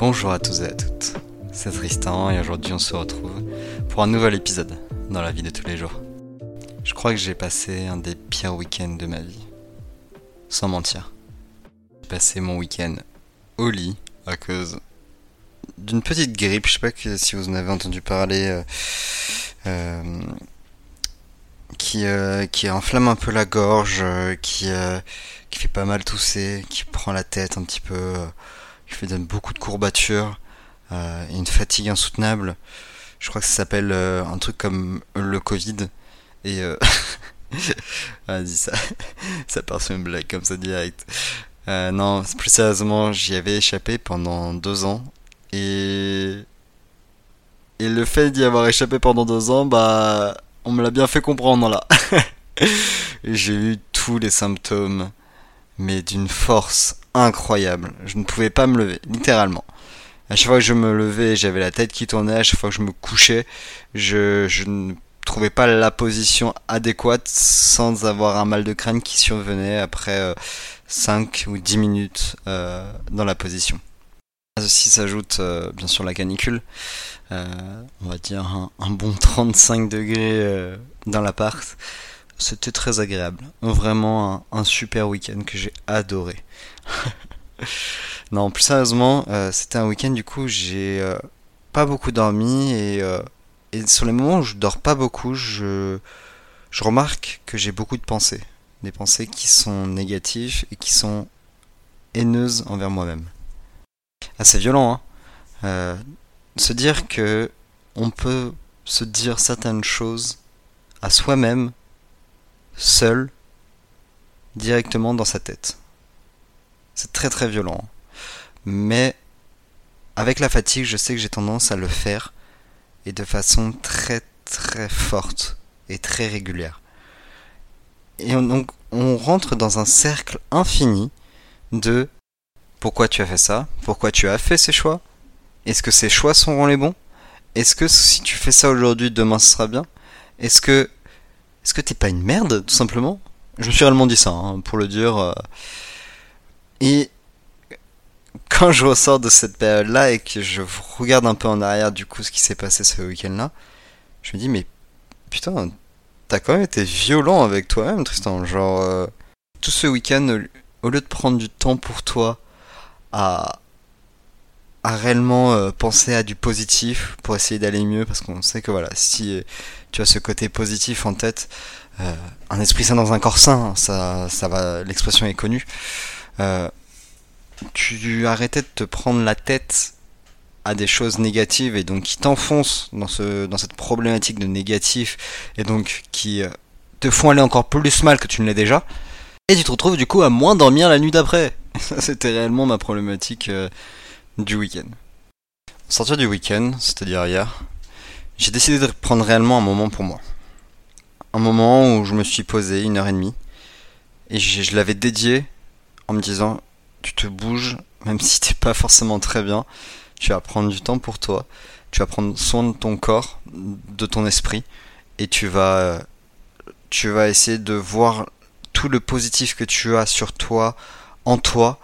Bonjour à tous et à toutes, c'est Tristan et aujourd'hui on se retrouve pour un nouvel épisode dans la vie de tous les jours. Je crois que j'ai passé un des pires week-ends de ma vie, sans mentir. J'ai passé mon week-end au lit à cause d'une petite grippe, je sais pas si vous en avez entendu parler, euh, euh, qui, euh, qui enflamme un peu la gorge, qui, qui fait pas mal tousser, qui prend la tête un petit peu qui fait beaucoup de courbatures, euh, une fatigue insoutenable. Je crois que ça s'appelle euh, un truc comme le Covid. Et euh... vas-y, ça, ça part sur une blague comme ça direct. Euh, non, plus sérieusement, j'y avais échappé pendant deux ans. Et et le fait d'y avoir échappé pendant deux ans, bah, on me l'a bien fait comprendre là. J'ai eu tous les symptômes, mais d'une force incroyable. Je ne pouvais pas me lever, littéralement. À chaque fois que je me levais, j'avais la tête qui tournait. À chaque fois que je me couchais, je, ne trouvais pas la position adéquate sans avoir un mal de crâne qui survenait après 5 euh, ou 10 minutes euh, dans la position. À ceci s'ajoute euh, bien sûr la canicule. on va dire un, un bon 35 degrés dans l'appart. C'était très agréable. Vraiment un, super week-end que j'ai adoré. non, plus sérieusement, euh, c'était un week-end du coup, j'ai euh, pas beaucoup dormi et, euh, et, sur les moments où je dors pas beaucoup, je, je remarque que j'ai beaucoup de pensées. Des pensées qui sont négatives et qui sont haineuses envers moi-même. Assez violent, hein Se dire que on peut se dire certaines choses à soi-même seul, directement dans sa tête. C'est très très violent. Mais avec la fatigue, je sais que j'ai tendance à le faire et de façon très très forte et très régulière. Et donc on rentre dans un cercle infini de pourquoi tu as fait ça, pourquoi tu as fait ces choix, est-ce que ces choix seront les bons, est-ce que si tu fais ça aujourd'hui, demain ce sera bien, est-ce que est-ce que t'es pas une merde, tout simplement? Je me suis réellement dit ça, hein, pour le dire. Euh. Et quand je ressors de cette période-là et que je regarde un peu en arrière du coup ce qui s'est passé ce week-end-là, je me dis mais putain, t'as quand même été violent avec toi-même, Tristan. Genre euh, tout ce week-end, au lieu de prendre du temps pour toi à à réellement euh, penser à du positif pour essayer d'aller mieux parce qu'on sait que voilà si tu as ce côté positif en tête euh, un esprit sain dans un corps sain ça ça va l'expression est connue. Euh, tu arrêtais de te prendre la tête à des choses négatives et donc qui t'enfoncent dans ce dans cette problématique de négatif et donc qui te font aller encore plus mal que tu ne l'es déjà. Et tu te retrouves du coup à moins dormir la nuit d'après. C'était réellement ma problématique du week-end. Sortir du week-end, c'est-à-dire hier, j'ai décidé de prendre réellement un moment pour moi. Un moment où je me suis posé une heure et demie et je, l'avais dédié en me disant tu te bouges, même si t'es pas forcément très bien, tu vas prendre du temps pour toi, tu vas prendre soin de ton corps, de ton esprit, et tu vas, tu vas essayer de voir tout le positif que tu as sur toi, en toi,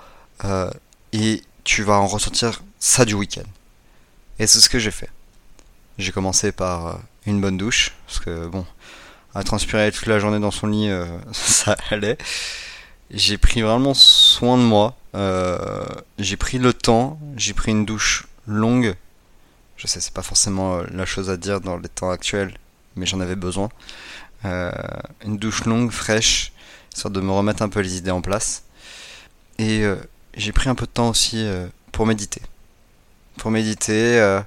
euh, et tu vas en ressentir ça du week-end. Et c'est ce que j'ai fait. J'ai commencé par euh, une bonne douche, parce que bon, à transpirer toute la journée dans son lit, euh, ça allait. J'ai pris vraiment soin de moi. Euh, j'ai pris le temps, j'ai pris une douche longue. Je sais, c'est pas forcément la chose à dire dans les temps actuels, mais j'en avais besoin. une douche longue, fraîche, histoire de me remettre un peu les idées en place. Et j'ai pris un peu de temps aussi euh, pour méditer. Pour méditer, euh,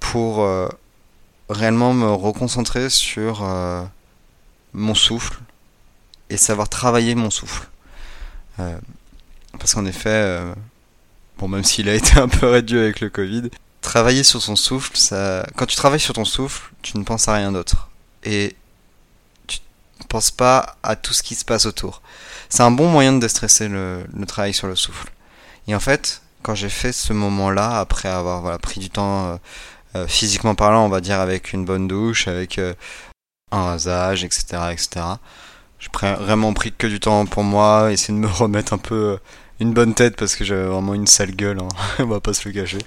pour euh, réellement me reconcentrer sur mon souffle et savoir travailler mon souffle. parce qu'en effet, bon, même s'il a été un peu réduit avec le Covid, travailler sur son souffle, ça, quand tu travailles sur ton souffle, tu ne penses à rien d'autre. Et penses pas à tout ce qui se passe autour c'est un bon moyen de déstresser le, travail sur le souffle. Et en fait, quand j'ai fait ce moment-là, après avoir pris du temps euh, euh, physiquement parlant, on va dire avec une bonne douche, avec euh, un rasage, etc., etc., j'ai vraiment pris que du temps pour moi, essayer de me remettre un peu une bonne tête parce que j'avais vraiment une sale gueule, hein. on va pas se le cacher.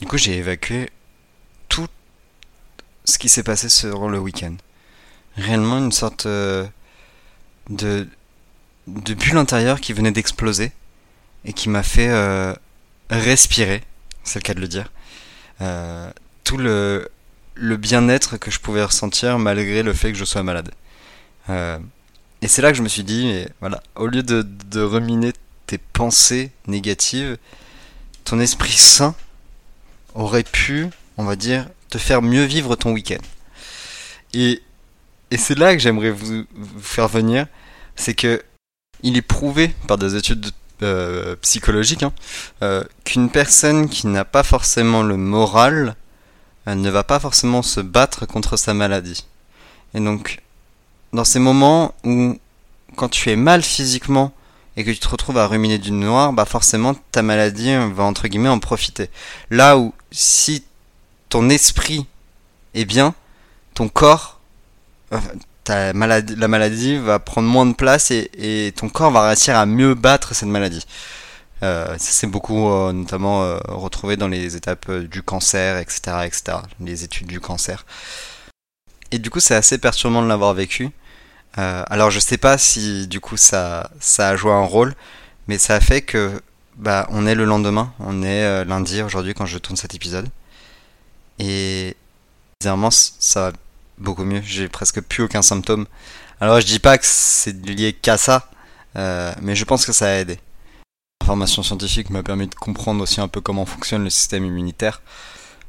Du coup, j'ai évacué tout ce qui s'est passé sur le week-end. Réellement une sorte euh, de, bulle intérieure qui venait d'exploser et qui m'a fait euh, respirer, c'est le cas de le dire, euh, tout le, le bien-être que je pouvais ressentir malgré le fait que je sois malade. et c'est là que je me suis dit, voilà, au lieu de, de reminer tes pensées négatives, ton esprit sain aurait pu, on va dire, te faire mieux vivre ton week-end. Et, et c'est là que j'aimerais vous, faire venir, c'est que il est prouvé par des études euh, psychologiques hein, euh, qu'une personne qui n'a pas forcément le moral elle ne va pas forcément se battre contre sa maladie. Et donc, dans ces moments où, quand tu es mal physiquement et que tu te retrouves à ruminer du noir, bah forcément ta maladie va entre guillemets en profiter. Là où si ton esprit est bien, ton corps, maladie, la maladie va prendre moins de place et, ton corps va réussir à mieux battre cette maladie. Euh, ça c'est beaucoup euh, notamment euh, retrouvé dans les étapes du cancer, etc., etc., les études du cancer. Et du coup c'est assez perturbant de l'avoir vécu. Alors je sais pas si du coup ça, ça a joué un rôle, mais ça a fait que bah on est le lendemain, on est lundi aujourd'hui quand je tourne cet épisode. Et bizarrement ça va beaucoup mieux, j'ai presque plus aucun symptôme. Alors je dis pas que c'est lié qu'à ça, euh, mais je pense que ça a aidé. L'information scientifique m'a permis de comprendre aussi un peu comment fonctionne le système immunitaire,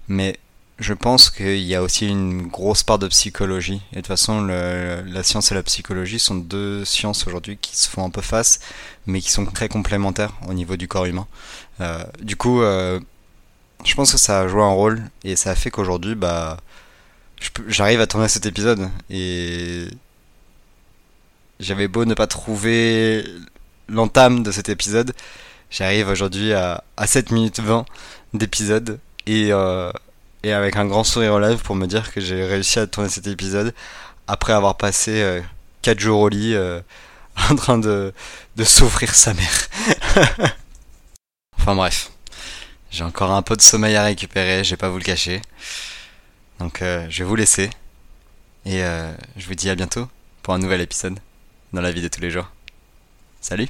mais je pense qu'il y a aussi une grosse part de psychologie. Et de toute façon, la science et la psychologie sont deux sciences aujourd'hui qui se font un peu face, mais qui sont très complémentaires au niveau du corps humain. Euh, du coup, euh, je pense que ça a joué un rôle et ça a fait qu'aujourd'hui, bah, j'arrive à tourner cet épisode. Et j'avais beau ne pas trouver l'entame de cet épisode, j'arrive aujourd'hui à, à 7 minutes 20 d'épisode. Et, euh, et avec un grand sourire aux lèvres pour me dire que j'ai réussi à tourner cet épisode après avoir passé 4 euh, jours au lit euh, en train de, de souffrir sa mère. enfin bref, j'ai encore un peu de sommeil à récupérer, je vais pas vous le cacher. Donc euh, je vais vous laisser et je vous dis à bientôt pour un nouvel épisode dans la vie de tous les jours. Salut